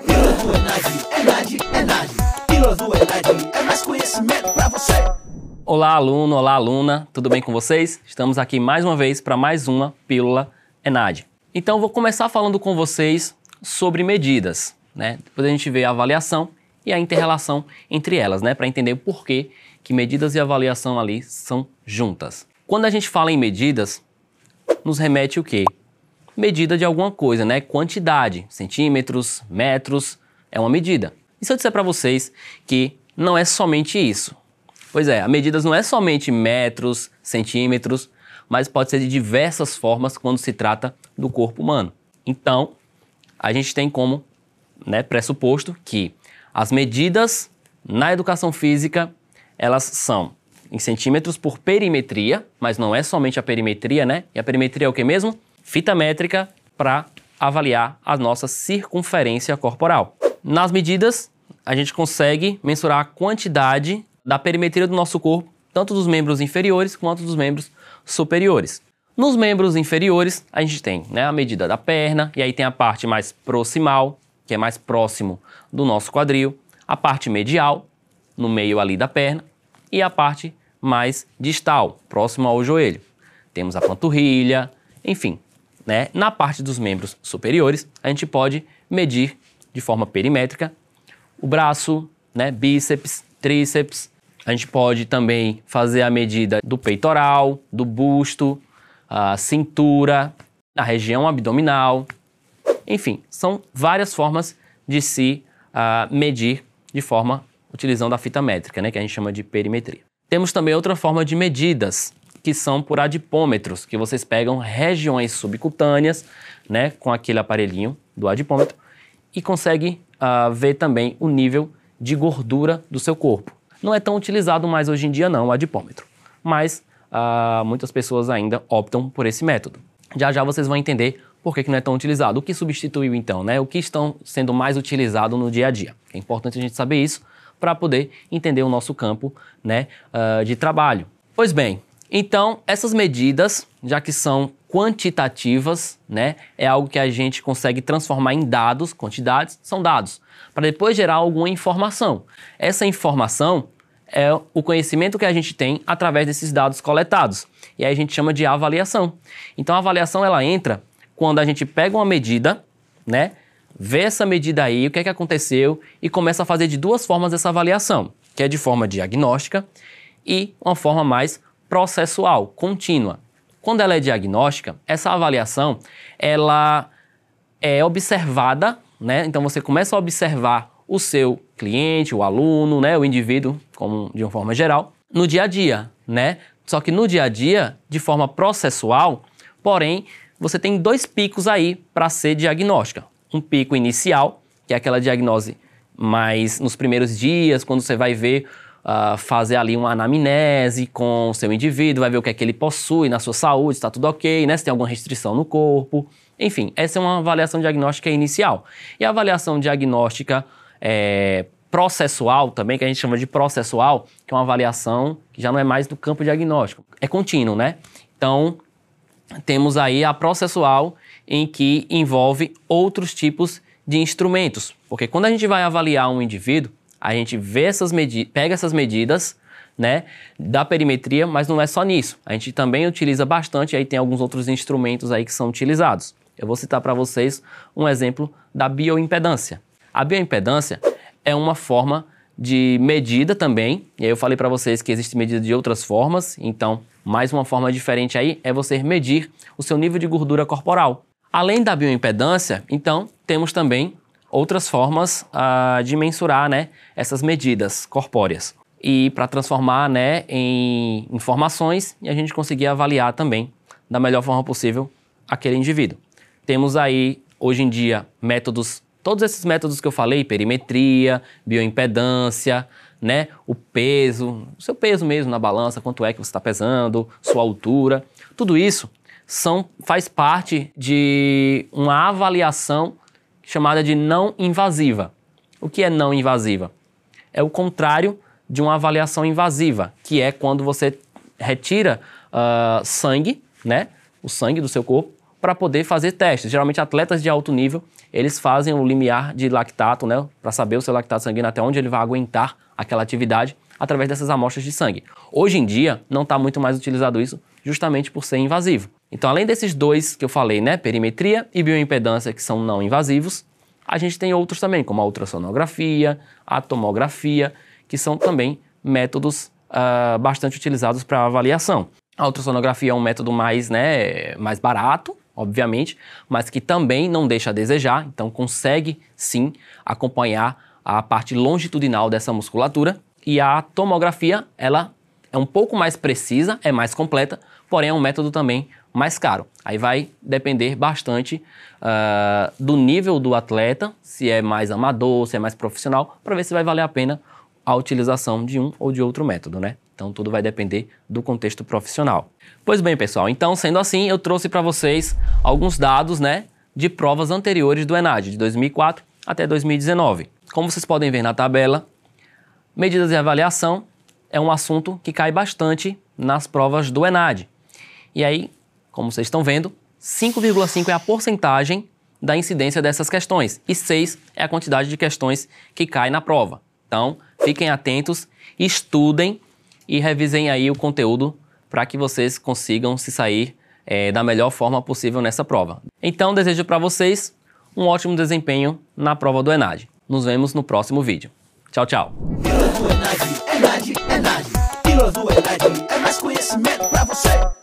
Pílula do Enad, Enad, Enad. Pílula do Enad é mais conhecimento pra você. Olá, aluno, olá, aluna, tudo bem com vocês? Estamos aqui mais uma vez para mais uma Pílula Enad. Então, vou começar falando com vocês sobre medidas, né? Depois a gente vê a avaliação e a interrelação entre elas, né? Para entender o porquê que medidas e avaliação ali são juntas. Quando a gente fala em medidas, nos remete o quê? Medida de alguma coisa, né? Quantidade, centímetros, metros, é uma medida. E se eu disser para vocês que não é somente isso? Pois é, a medidas não é somente metros, centímetros, mas pode ser de diversas formas quando se trata do corpo humano. Então, a gente tem como né, pressuposto que as medidas na educação física, elas são em centímetros por perimetria, mas não é somente a perimetria, né? E a perimetria é o que mesmo? Fita métrica para avaliar a nossa circunferência corporal. Nas medidas, a gente consegue mensurar a quantidade da perimetria do nosso corpo, tanto dos membros inferiores quanto dos membros superiores. Nos membros inferiores, a gente tem né, a medida da perna, e aí tem a parte mais proximal, que é mais próximo do nosso quadril, a parte medial, no meio ali da perna, e a parte mais distal, próximo ao joelho. Temos a panturrilha, enfim. Né? Na parte dos membros superiores, a gente pode medir de forma perimétrica o braço, né? bíceps, tríceps. A gente pode também fazer a medida do peitoral, do busto, a cintura, a região abdominal. Enfim, são várias formas de se uh, medir de forma utilizando a fita métrica, né, que a gente chama de perimetria. Temos também outra forma de medidas, que são por adipômetros, que vocês pegam regiões subcutâneas, né, com aquele aparelhinho do adipômetro e conseguem uh, ver também o nível de gordura do seu corpo. Não é tão utilizado mais hoje em dia não o adipômetro, mas uh, muitas pessoas ainda optam por esse método. Já já vocês vão entender por que, que não é tão utilizado. O que substituiu então, né? O que estão sendo mais utilizado no dia a dia. É importante a gente saber isso para poder entender o nosso campo né, uh, de trabalho. Pois bem, então essas medidas, já que são quantitativas, né, é algo que a gente consegue transformar em dados, quantidades são dados, para depois gerar alguma informação. Essa informação é o conhecimento que a gente tem através desses dados coletados. E aí a gente chama de avaliação. Então a avaliação ela entra quando a gente pega uma medida, né, vê essa medida aí, o que é que aconteceu e começa a fazer de duas formas essa avaliação, que é de forma diagnóstica e uma forma mais processual, contínua. Quando ela é diagnóstica, essa avaliação ela é observada, né? Então você começa a observar o seu cliente, o aluno, né, o indivíduo, como de uma forma geral, no dia a dia, né? Só que no dia a dia, de forma processual, porém, você tem dois picos aí para ser diagnóstica um pico inicial, que é aquela diagnose mais nos primeiros dias, quando você vai ver, uh, fazer ali uma anamnese com o seu indivíduo, vai ver o que é que ele possui na sua saúde, está tudo ok, né? Se tem alguma restrição no corpo. Enfim, essa é uma avaliação diagnóstica inicial. E a avaliação diagnóstica é, processual também, que a gente chama de processual, que é uma avaliação que já não é mais do campo diagnóstico, é contínuo, né? Então, temos aí a processual, em que envolve outros tipos de instrumentos. Porque quando a gente vai avaliar um indivíduo, a gente vê essas pega essas medidas né, da perimetria, mas não é só nisso. A gente também utiliza bastante, aí tem alguns outros instrumentos aí que são utilizados. Eu vou citar para vocês um exemplo da bioimpedância. A bioimpedância é uma forma de medida também, e aí eu falei para vocês que existe medida de outras formas, então mais uma forma diferente aí é você medir o seu nível de gordura corporal. Além da bioimpedância, então, temos também outras formas uh, de mensurar né, essas medidas corpóreas e para transformar né, em informações e a gente conseguir avaliar também da melhor forma possível aquele indivíduo. Temos aí, hoje em dia, métodos, todos esses métodos que eu falei, perimetria, bioimpedância, né, o peso, o seu peso mesmo na balança, quanto é que você está pesando, sua altura, tudo isso são, faz parte de uma avaliação chamada de não invasiva. O que é não invasiva? É o contrário de uma avaliação invasiva, que é quando você retira uh, sangue, né, o sangue do seu corpo, para poder fazer testes. Geralmente atletas de alto nível eles fazem o limiar de lactato, né, para saber o seu lactato sanguíneo até onde ele vai aguentar aquela atividade através dessas amostras de sangue. Hoje em dia não está muito mais utilizado isso, justamente por ser invasivo. Então, além desses dois que eu falei, né, perimetria e bioimpedância, que são não invasivos, a gente tem outros também, como a ultrassonografia, a tomografia, que são também métodos uh, bastante utilizados para avaliação. A ultrassonografia é um método mais, né, mais barato, obviamente, mas que também não deixa a desejar, então consegue sim acompanhar a parte longitudinal dessa musculatura. E a tomografia, ela é um pouco mais precisa, é mais completa, porém é um método também mais caro. Aí vai depender bastante uh, do nível do atleta, se é mais amador, se é mais profissional, para ver se vai valer a pena a utilização de um ou de outro método, né? Então tudo vai depender do contexto profissional. Pois bem, pessoal, então sendo assim, eu trouxe para vocês alguns dados, né, de provas anteriores do ENAD, de 2004 até 2019. Como vocês podem ver na tabela, medidas de avaliação é um assunto que cai bastante nas provas do ENAD. E aí, como vocês estão vendo, 5,5 é a porcentagem da incidência dessas questões e 6 é a quantidade de questões que cai na prova. Então, fiquem atentos, estudem e revisem aí o conteúdo para que vocês consigam se sair é, da melhor forma possível nessa prova. Então, desejo para vocês um ótimo desempenho na prova do ENAD. Nos vemos no próximo vídeo. Tchau, tchau. Pílulas do Enad, Enad, Enad. Pílulas do Enad é mais conhecimento você.